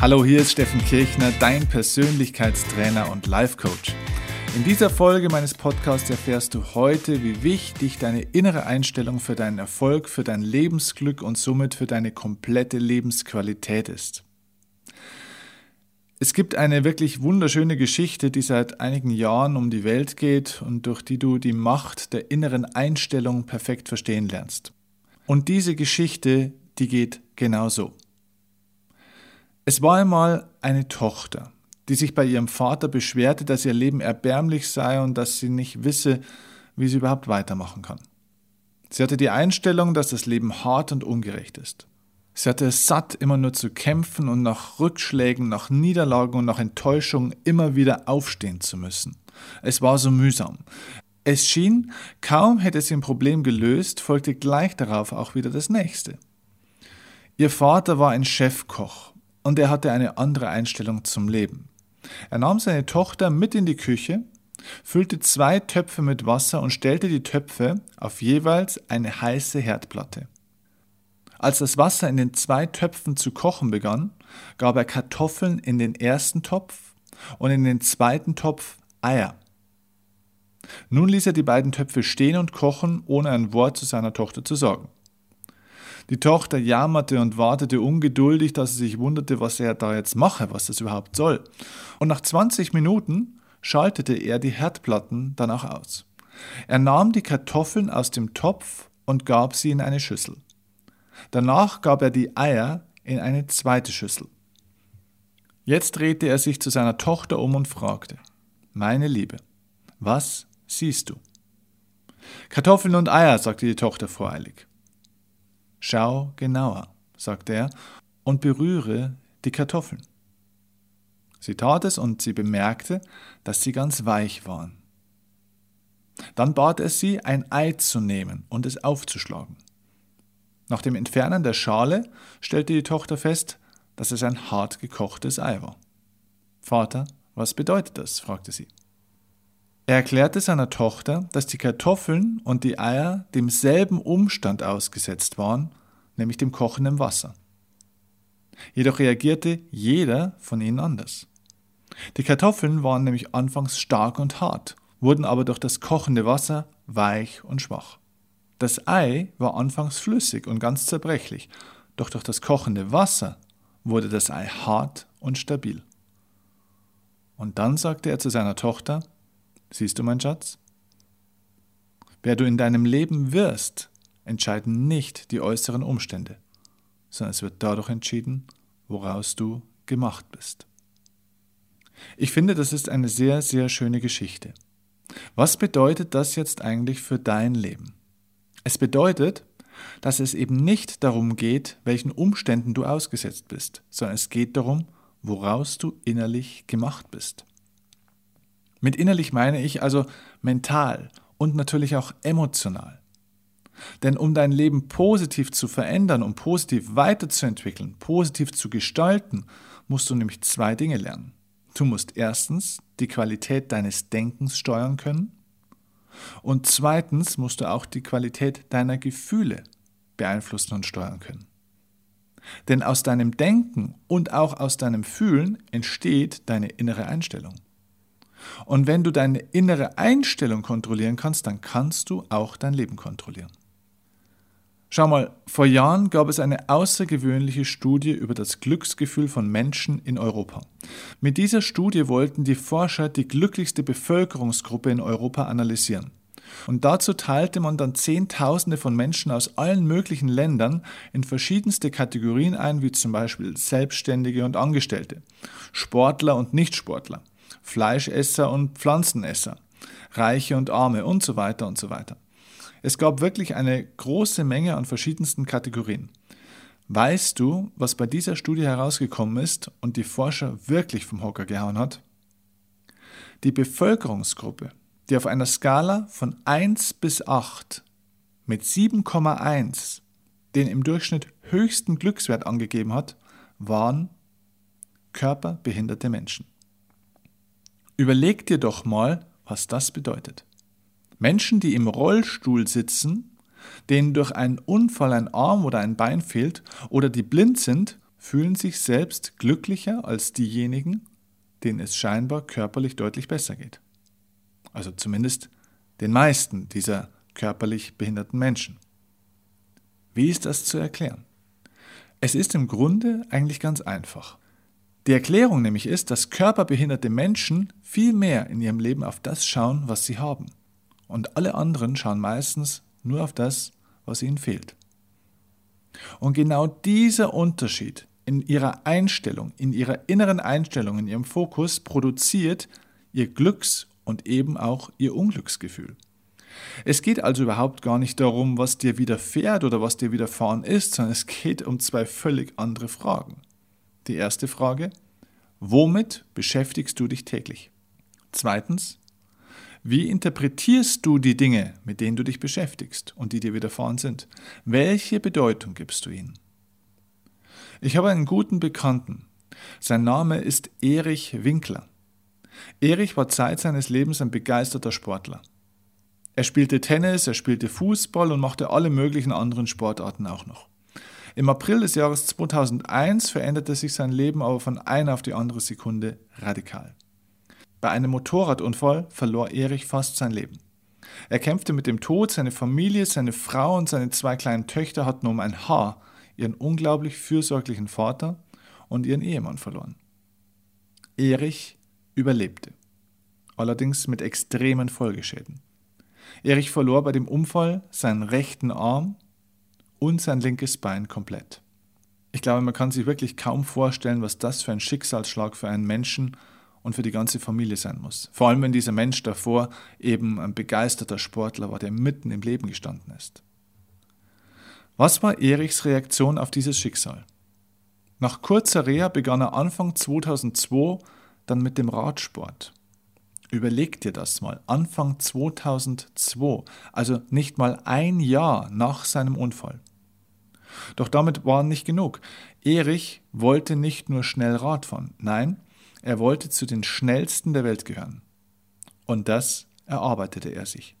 Hallo, hier ist Steffen Kirchner, dein Persönlichkeitstrainer und Life Coach. In dieser Folge meines Podcasts erfährst du heute, wie wichtig deine innere Einstellung für deinen Erfolg, für dein Lebensglück und somit für deine komplette Lebensqualität ist. Es gibt eine wirklich wunderschöne Geschichte, die seit einigen Jahren um die Welt geht und durch die du die Macht der inneren Einstellung perfekt verstehen lernst. Und diese Geschichte, die geht genau so. Es war einmal eine Tochter, die sich bei ihrem Vater beschwerte, dass ihr Leben erbärmlich sei und dass sie nicht wisse, wie sie überhaupt weitermachen kann. Sie hatte die Einstellung, dass das Leben hart und ungerecht ist. Sie hatte es satt, immer nur zu kämpfen und nach Rückschlägen, nach Niederlagen und nach Enttäuschungen immer wieder aufstehen zu müssen. Es war so mühsam. Es schien, kaum hätte sie ein Problem gelöst, folgte gleich darauf auch wieder das nächste. Ihr Vater war ein Chefkoch und er hatte eine andere Einstellung zum Leben. Er nahm seine Tochter mit in die Küche, füllte zwei Töpfe mit Wasser und stellte die Töpfe auf jeweils eine heiße Herdplatte. Als das Wasser in den zwei Töpfen zu kochen begann, gab er Kartoffeln in den ersten Topf und in den zweiten Topf Eier. Nun ließ er die beiden Töpfe stehen und kochen, ohne ein Wort zu seiner Tochter zu sagen. Die Tochter jammerte und wartete ungeduldig, dass sie sich wunderte, was er da jetzt mache, was das überhaupt soll. Und nach 20 Minuten schaltete er die Herdplatten dann auch aus. Er nahm die Kartoffeln aus dem Topf und gab sie in eine Schüssel. Danach gab er die Eier in eine zweite Schüssel. Jetzt drehte er sich zu seiner Tochter um und fragte, Meine Liebe, was siehst du? Kartoffeln und Eier, sagte die Tochter voreilig. Schau genauer, sagte er, und berühre die Kartoffeln. Sie tat es und sie bemerkte, dass sie ganz weich waren. Dann bat er sie, ein Ei zu nehmen und es aufzuschlagen. Nach dem Entfernen der Schale stellte die Tochter fest, dass es ein hart gekochtes Ei war. Vater, was bedeutet das? fragte sie. Er erklärte seiner Tochter, dass die Kartoffeln und die Eier demselben Umstand ausgesetzt waren, nämlich dem kochenden Wasser. Jedoch reagierte jeder von ihnen anders. Die Kartoffeln waren nämlich anfangs stark und hart, wurden aber durch das kochende Wasser weich und schwach. Das Ei war anfangs flüssig und ganz zerbrechlich, doch durch das kochende Wasser wurde das Ei hart und stabil. Und dann sagte er zu seiner Tochter, Siehst du, mein Schatz? Wer du in deinem Leben wirst, entscheiden nicht die äußeren Umstände, sondern es wird dadurch entschieden, woraus du gemacht bist. Ich finde, das ist eine sehr, sehr schöne Geschichte. Was bedeutet das jetzt eigentlich für dein Leben? Es bedeutet, dass es eben nicht darum geht, welchen Umständen du ausgesetzt bist, sondern es geht darum, woraus du innerlich gemacht bist. Mit innerlich meine ich also mental und natürlich auch emotional. Denn um dein Leben positiv zu verändern, um positiv weiterzuentwickeln, positiv zu gestalten, musst du nämlich zwei Dinge lernen. Du musst erstens die Qualität deines Denkens steuern können und zweitens musst du auch die Qualität deiner Gefühle beeinflussen und steuern können. Denn aus deinem Denken und auch aus deinem Fühlen entsteht deine innere Einstellung. Und wenn du deine innere Einstellung kontrollieren kannst, dann kannst du auch dein Leben kontrollieren. Schau mal, vor Jahren gab es eine außergewöhnliche Studie über das Glücksgefühl von Menschen in Europa. Mit dieser Studie wollten die Forscher die glücklichste Bevölkerungsgruppe in Europa analysieren. Und dazu teilte man dann Zehntausende von Menschen aus allen möglichen Ländern in verschiedenste Kategorien ein, wie zum Beispiel Selbstständige und Angestellte, Sportler und Nichtsportler, Fleischesser und Pflanzenesser, Reiche und Arme und so weiter und so weiter. Es gab wirklich eine große Menge an verschiedensten Kategorien. Weißt du, was bei dieser Studie herausgekommen ist und die Forscher wirklich vom Hocker gehauen hat? Die Bevölkerungsgruppe, die auf einer Skala von 1 bis 8 mit 7,1 den im Durchschnitt höchsten Glückswert angegeben hat, waren körperbehinderte Menschen. Überleg dir doch mal, was das bedeutet. Menschen, die im Rollstuhl sitzen, denen durch einen Unfall ein Arm oder ein Bein fehlt oder die blind sind, fühlen sich selbst glücklicher als diejenigen, denen es scheinbar körperlich deutlich besser geht. Also zumindest den meisten dieser körperlich behinderten Menschen. Wie ist das zu erklären? Es ist im Grunde eigentlich ganz einfach. Die Erklärung nämlich ist, dass körperbehinderte Menschen viel mehr in ihrem Leben auf das schauen, was sie haben. Und alle anderen schauen meistens nur auf das, was ihnen fehlt. Und genau dieser Unterschied in ihrer Einstellung, in ihrer inneren Einstellung, in ihrem Fokus produziert ihr Glücks- und eben auch ihr Unglücksgefühl. Es geht also überhaupt gar nicht darum, was dir widerfährt oder was dir widerfahren ist, sondern es geht um zwei völlig andere Fragen. Die erste Frage, womit beschäftigst du dich täglich? Zweitens, wie interpretierst du die Dinge, mit denen du dich beschäftigst und die dir widerfahren sind? Welche Bedeutung gibst du ihnen? Ich habe einen guten Bekannten. Sein Name ist Erich Winkler. Erich war Zeit seines Lebens ein begeisterter Sportler. Er spielte Tennis, er spielte Fußball und machte alle möglichen anderen Sportarten auch noch. Im April des Jahres 2001 veränderte sich sein Leben aber von einer auf die andere Sekunde radikal. Bei einem Motorradunfall verlor Erich fast sein Leben. Er kämpfte mit dem Tod, seine Familie, seine Frau und seine zwei kleinen Töchter hatten um ein Haar ihren unglaublich fürsorglichen Vater und ihren Ehemann verloren. Erich überlebte, allerdings mit extremen Folgeschäden. Erich verlor bei dem Unfall seinen rechten Arm und sein linkes Bein komplett. Ich glaube, man kann sich wirklich kaum vorstellen, was das für ein Schicksalsschlag für einen Menschen und für die ganze Familie sein muss. Vor allem, wenn dieser Mensch davor eben ein begeisterter Sportler war, der mitten im Leben gestanden ist. Was war Erichs Reaktion auf dieses Schicksal? Nach kurzer Reha begann er Anfang 2002 dann mit dem Radsport. Überleg dir das mal. Anfang 2002, also nicht mal ein Jahr nach seinem Unfall. Doch damit war nicht genug. Erich wollte nicht nur schnell Rad fahren, nein, er wollte zu den schnellsten der Welt gehören. Und das erarbeitete er sich.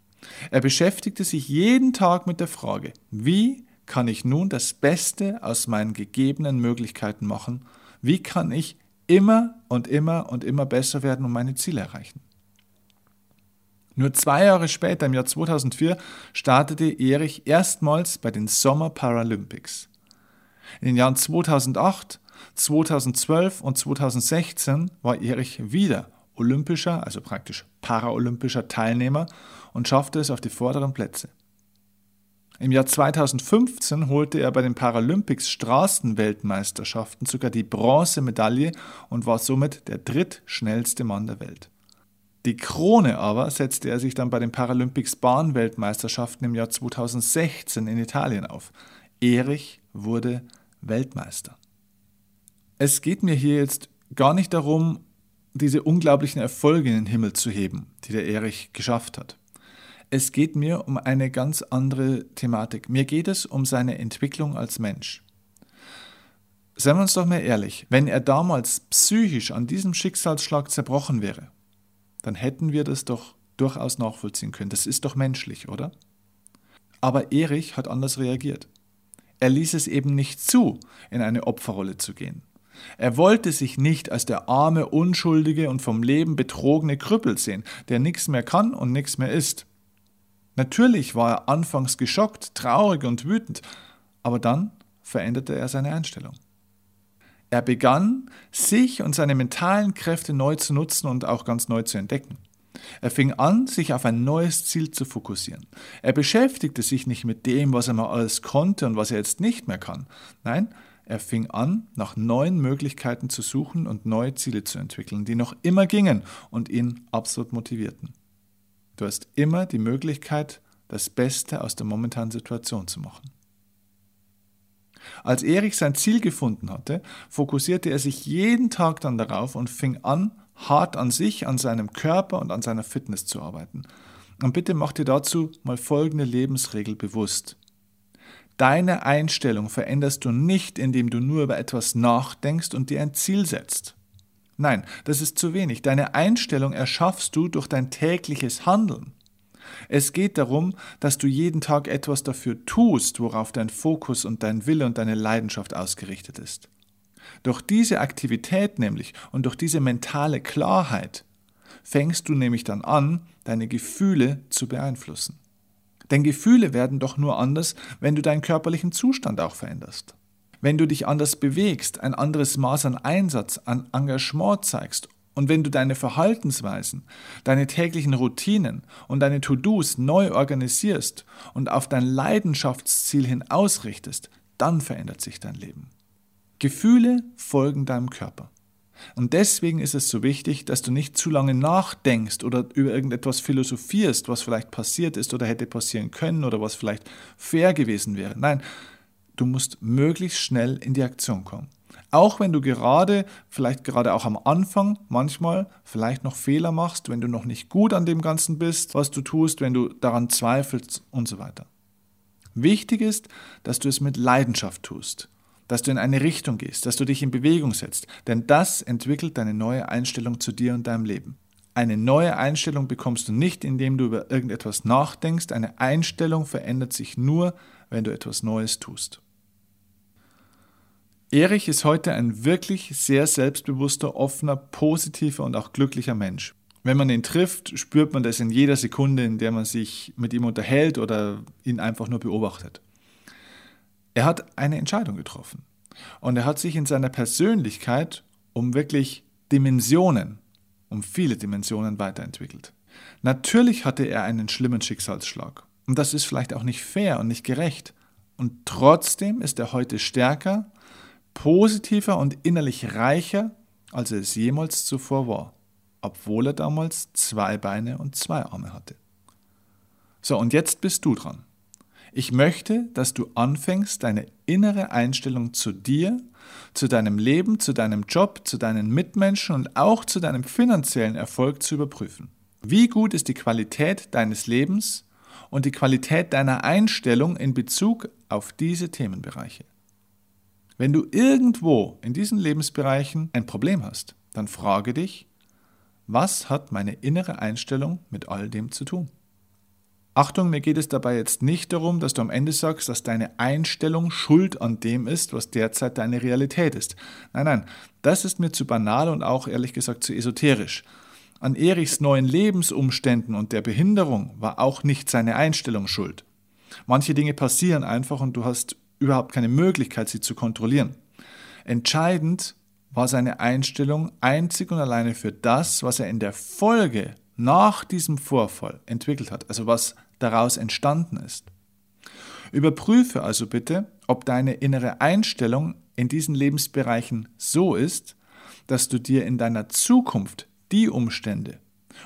Er beschäftigte sich jeden Tag mit der Frage, wie kann ich nun das Beste aus meinen gegebenen Möglichkeiten machen? Wie kann ich immer und immer und immer besser werden und meine Ziele erreichen? Nur zwei Jahre später, im Jahr 2004, startete Erich erstmals bei den Sommer Paralympics. In den Jahren 2008, 2012 und 2016 war Erich wieder olympischer, also praktisch paralympischer Teilnehmer und schaffte es auf die vorderen Plätze. Im Jahr 2015 holte er bei den Paralympics Straßenweltmeisterschaften sogar die Bronzemedaille und war somit der drittschnellste Mann der Welt. Die Krone aber setzte er sich dann bei den Paralympics Bahnweltmeisterschaften im Jahr 2016 in Italien auf. Erich wurde Weltmeister. Es geht mir hier jetzt gar nicht darum, diese unglaublichen Erfolge in den Himmel zu heben, die der Erich geschafft hat. Es geht mir um eine ganz andere Thematik. Mir geht es um seine Entwicklung als Mensch. Seien wir uns doch mal ehrlich, wenn er damals psychisch an diesem Schicksalsschlag zerbrochen wäre, dann hätten wir das doch durchaus nachvollziehen können. Das ist doch menschlich, oder? Aber Erich hat anders reagiert. Er ließ es eben nicht zu, in eine Opferrolle zu gehen. Er wollte sich nicht als der arme, unschuldige und vom Leben betrogene Krüppel sehen, der nichts mehr kann und nichts mehr ist. Natürlich war er anfangs geschockt, traurig und wütend, aber dann veränderte er seine Einstellung. Er begann, sich und seine mentalen Kräfte neu zu nutzen und auch ganz neu zu entdecken. Er fing an, sich auf ein neues Ziel zu fokussieren. Er beschäftigte sich nicht mit dem, was er mal alles konnte und was er jetzt nicht mehr kann. Nein, er fing an, nach neuen Möglichkeiten zu suchen und neue Ziele zu entwickeln, die noch immer gingen und ihn absolut motivierten. Du hast immer die Möglichkeit, das Beste aus der momentanen Situation zu machen. Als Erich sein Ziel gefunden hatte, fokussierte er sich jeden Tag dann darauf und fing an, hart an sich, an seinem Körper und an seiner Fitness zu arbeiten. Und bitte mach dir dazu mal folgende Lebensregel bewusst. Deine Einstellung veränderst du nicht, indem du nur über etwas nachdenkst und dir ein Ziel setzt. Nein, das ist zu wenig. Deine Einstellung erschaffst du durch dein tägliches Handeln. Es geht darum, dass du jeden Tag etwas dafür tust, worauf dein Fokus und dein Wille und deine Leidenschaft ausgerichtet ist. Durch diese Aktivität nämlich und durch diese mentale Klarheit fängst du nämlich dann an, deine Gefühle zu beeinflussen. Denn Gefühle werden doch nur anders, wenn du deinen körperlichen Zustand auch veränderst. Wenn du dich anders bewegst, ein anderes Maß an Einsatz, an Engagement zeigst und wenn du deine Verhaltensweisen, deine täglichen Routinen und deine To-Dos neu organisierst und auf dein Leidenschaftsziel hin ausrichtest, dann verändert sich dein Leben. Gefühle folgen deinem Körper. Und deswegen ist es so wichtig, dass du nicht zu lange nachdenkst oder über irgendetwas philosophierst, was vielleicht passiert ist oder hätte passieren können oder was vielleicht fair gewesen wäre. Nein, du musst möglichst schnell in die Aktion kommen. Auch wenn du gerade, vielleicht gerade auch am Anfang, manchmal vielleicht noch Fehler machst, wenn du noch nicht gut an dem Ganzen bist, was du tust, wenn du daran zweifelst und so weiter. Wichtig ist, dass du es mit Leidenschaft tust dass du in eine Richtung gehst, dass du dich in Bewegung setzt, denn das entwickelt deine neue Einstellung zu dir und deinem Leben. Eine neue Einstellung bekommst du nicht, indem du über irgendetwas nachdenkst, eine Einstellung verändert sich nur, wenn du etwas Neues tust. Erich ist heute ein wirklich sehr selbstbewusster, offener, positiver und auch glücklicher Mensch. Wenn man ihn trifft, spürt man das in jeder Sekunde, in der man sich mit ihm unterhält oder ihn einfach nur beobachtet. Er hat eine Entscheidung getroffen. Und er hat sich in seiner Persönlichkeit um wirklich Dimensionen, um viele Dimensionen weiterentwickelt. Natürlich hatte er einen schlimmen Schicksalsschlag. Und das ist vielleicht auch nicht fair und nicht gerecht. Und trotzdem ist er heute stärker, positiver und innerlich reicher, als er es jemals zuvor war, obwohl er damals zwei Beine und zwei Arme hatte. So, und jetzt bist du dran. Ich möchte, dass du anfängst, deine innere Einstellung zu dir, zu deinem Leben, zu deinem Job, zu deinen Mitmenschen und auch zu deinem finanziellen Erfolg zu überprüfen. Wie gut ist die Qualität deines Lebens und die Qualität deiner Einstellung in Bezug auf diese Themenbereiche? Wenn du irgendwo in diesen Lebensbereichen ein Problem hast, dann frage dich, was hat meine innere Einstellung mit all dem zu tun? Achtung, mir geht es dabei jetzt nicht darum, dass du am Ende sagst, dass deine Einstellung schuld an dem ist, was derzeit deine Realität ist. Nein, nein, das ist mir zu banal und auch ehrlich gesagt zu esoterisch. An Erichs neuen Lebensumständen und der Behinderung war auch nicht seine Einstellung schuld. Manche Dinge passieren einfach und du hast überhaupt keine Möglichkeit, sie zu kontrollieren. Entscheidend war seine Einstellung einzig und alleine für das, was er in der Folge nach diesem Vorfall entwickelt hat, also was daraus entstanden ist. Überprüfe also bitte, ob deine innere Einstellung in diesen Lebensbereichen so ist, dass du dir in deiner Zukunft die Umstände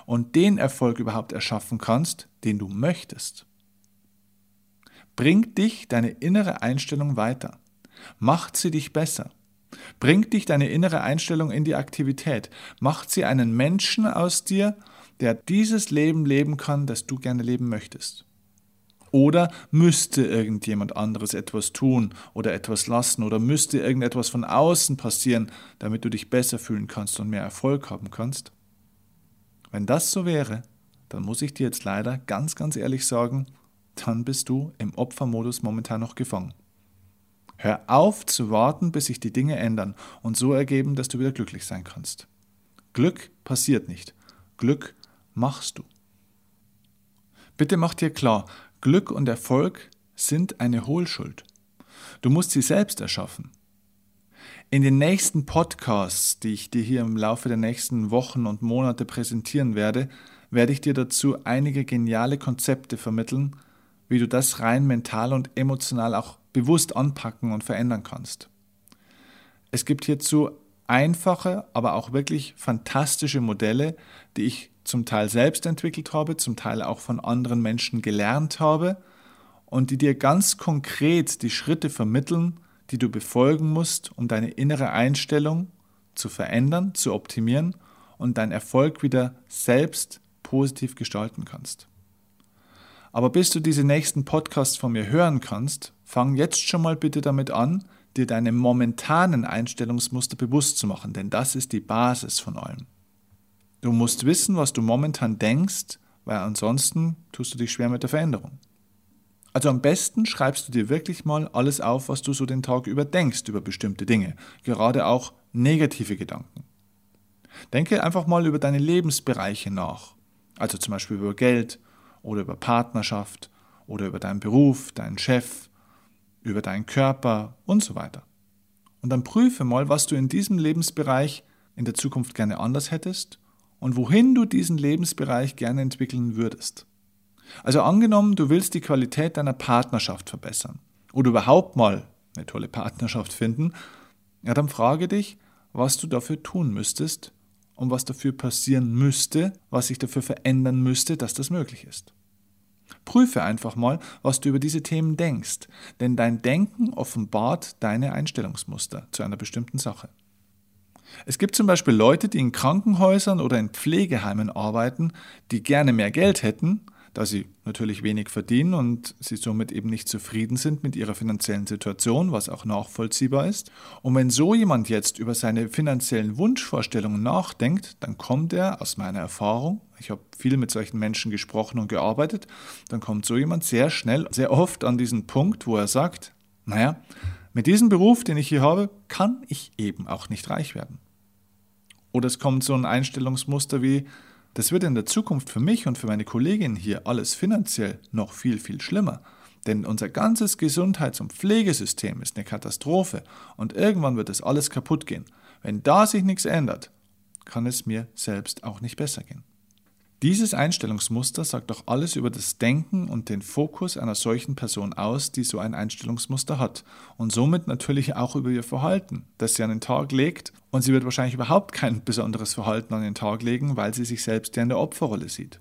und den Erfolg überhaupt erschaffen kannst, den du möchtest. Bringt dich deine innere Einstellung weiter? Macht sie dich besser? Bringt dich deine innere Einstellung in die Aktivität? Macht sie einen Menschen aus dir der dieses Leben leben kann, das du gerne leben möchtest? Oder müsste irgendjemand anderes etwas tun oder etwas lassen oder müsste irgendetwas von außen passieren, damit du dich besser fühlen kannst und mehr Erfolg haben kannst? Wenn das so wäre, dann muss ich dir jetzt leider ganz, ganz ehrlich sagen, dann bist du im Opfermodus momentan noch gefangen. Hör auf zu warten, bis sich die Dinge ändern und so ergeben, dass du wieder glücklich sein kannst. Glück passiert nicht. Glück machst du? Bitte mach dir klar, Glück und Erfolg sind eine Hohlschuld. Du musst sie selbst erschaffen. In den nächsten Podcasts, die ich dir hier im Laufe der nächsten Wochen und Monate präsentieren werde, werde ich dir dazu einige geniale Konzepte vermitteln, wie du das rein mental und emotional auch bewusst anpacken und verändern kannst. Es gibt hierzu einfache, aber auch wirklich fantastische Modelle, die ich zum Teil selbst entwickelt habe, zum Teil auch von anderen Menschen gelernt habe und die dir ganz konkret die Schritte vermitteln, die du befolgen musst, um deine innere Einstellung zu verändern, zu optimieren und deinen Erfolg wieder selbst positiv gestalten kannst. Aber bis du diese nächsten Podcasts von mir hören kannst, fang jetzt schon mal bitte damit an, dir deine momentanen Einstellungsmuster bewusst zu machen, denn das ist die Basis von allem. Du musst wissen, was du momentan denkst, weil ansonsten tust du dich schwer mit der Veränderung. Also am besten schreibst du dir wirklich mal alles auf, was du so den Tag über denkst über bestimmte Dinge, gerade auch negative Gedanken. Denke einfach mal über deine Lebensbereiche nach, also zum Beispiel über Geld oder über Partnerschaft oder über deinen Beruf, deinen Chef, über deinen Körper und so weiter. Und dann prüfe mal, was du in diesem Lebensbereich in der Zukunft gerne anders hättest und wohin du diesen Lebensbereich gerne entwickeln würdest. Also angenommen, du willst die Qualität deiner Partnerschaft verbessern oder überhaupt mal eine tolle Partnerschaft finden, ja, dann frage dich, was du dafür tun müsstest und was dafür passieren müsste, was sich dafür verändern müsste, dass das möglich ist. Prüfe einfach mal, was du über diese Themen denkst, denn dein Denken offenbart deine Einstellungsmuster zu einer bestimmten Sache. Es gibt zum Beispiel Leute, die in Krankenhäusern oder in Pflegeheimen arbeiten, die gerne mehr Geld hätten, da sie natürlich wenig verdienen und sie somit eben nicht zufrieden sind mit ihrer finanziellen Situation, was auch nachvollziehbar ist. Und wenn so jemand jetzt über seine finanziellen Wunschvorstellungen nachdenkt, dann kommt er aus meiner Erfahrung, ich habe viel mit solchen Menschen gesprochen und gearbeitet, dann kommt so jemand sehr schnell, sehr oft an diesen Punkt, wo er sagt, naja, mit diesem Beruf, den ich hier habe, kann ich eben auch nicht reich werden. Oder es kommt so ein Einstellungsmuster wie, das wird in der Zukunft für mich und für meine Kollegin hier alles finanziell noch viel, viel schlimmer. Denn unser ganzes Gesundheits- und Pflegesystem ist eine Katastrophe und irgendwann wird es alles kaputt gehen. Wenn da sich nichts ändert, kann es mir selbst auch nicht besser gehen. Dieses Einstellungsmuster sagt doch alles über das Denken und den Fokus einer solchen Person aus, die so ein Einstellungsmuster hat und somit natürlich auch über ihr Verhalten, das sie an den Tag legt und sie wird wahrscheinlich überhaupt kein besonderes Verhalten an den Tag legen, weil sie sich selbst ja in der Opferrolle sieht.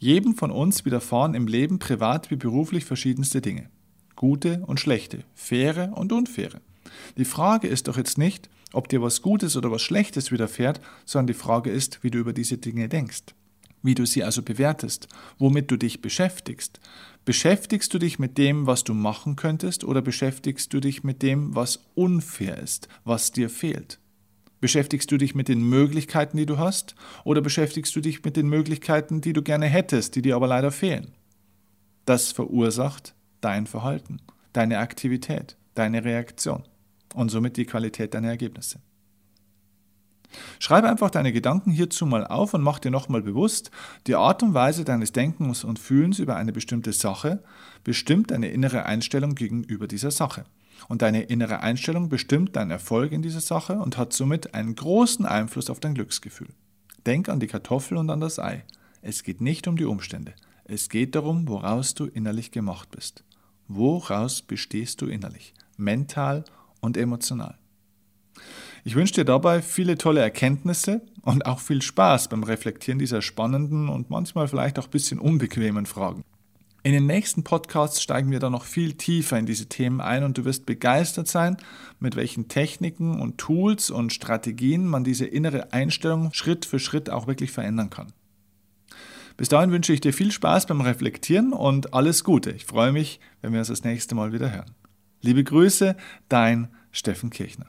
Jedem von uns widerfahren im Leben privat wie beruflich verschiedenste Dinge. Gute und schlechte, faire und unfaire. Die Frage ist doch jetzt nicht, ob dir was Gutes oder was Schlechtes widerfährt, sondern die Frage ist, wie du über diese Dinge denkst, wie du sie also bewertest, womit du dich beschäftigst. Beschäftigst du dich mit dem, was du machen könntest, oder beschäftigst du dich mit dem, was unfair ist, was dir fehlt? Beschäftigst du dich mit den Möglichkeiten, die du hast, oder beschäftigst du dich mit den Möglichkeiten, die du gerne hättest, die dir aber leider fehlen? Das verursacht dein Verhalten, deine Aktivität, deine Reaktion und somit die Qualität deiner Ergebnisse. Schreibe einfach deine Gedanken hierzu mal auf und mach dir nochmal bewusst, die Art und Weise deines Denkens und Fühlens über eine bestimmte Sache bestimmt deine innere Einstellung gegenüber dieser Sache. Und deine innere Einstellung bestimmt deinen Erfolg in dieser Sache und hat somit einen großen Einfluss auf dein Glücksgefühl. Denk an die Kartoffel und an das Ei. Es geht nicht um die Umstände. Es geht darum, woraus du innerlich gemacht bist. Woraus bestehst du innerlich? Mental und emotional. Ich wünsche dir dabei viele tolle Erkenntnisse und auch viel Spaß beim Reflektieren dieser spannenden und manchmal vielleicht auch ein bisschen unbequemen Fragen. In den nächsten Podcasts steigen wir dann noch viel tiefer in diese Themen ein und du wirst begeistert sein, mit welchen Techniken und Tools und Strategien man diese innere Einstellung Schritt für Schritt auch wirklich verändern kann. Bis dahin wünsche ich dir viel Spaß beim Reflektieren und alles Gute. Ich freue mich, wenn wir uns das nächste Mal wieder hören. Liebe Grüße, dein Steffen Kirchner.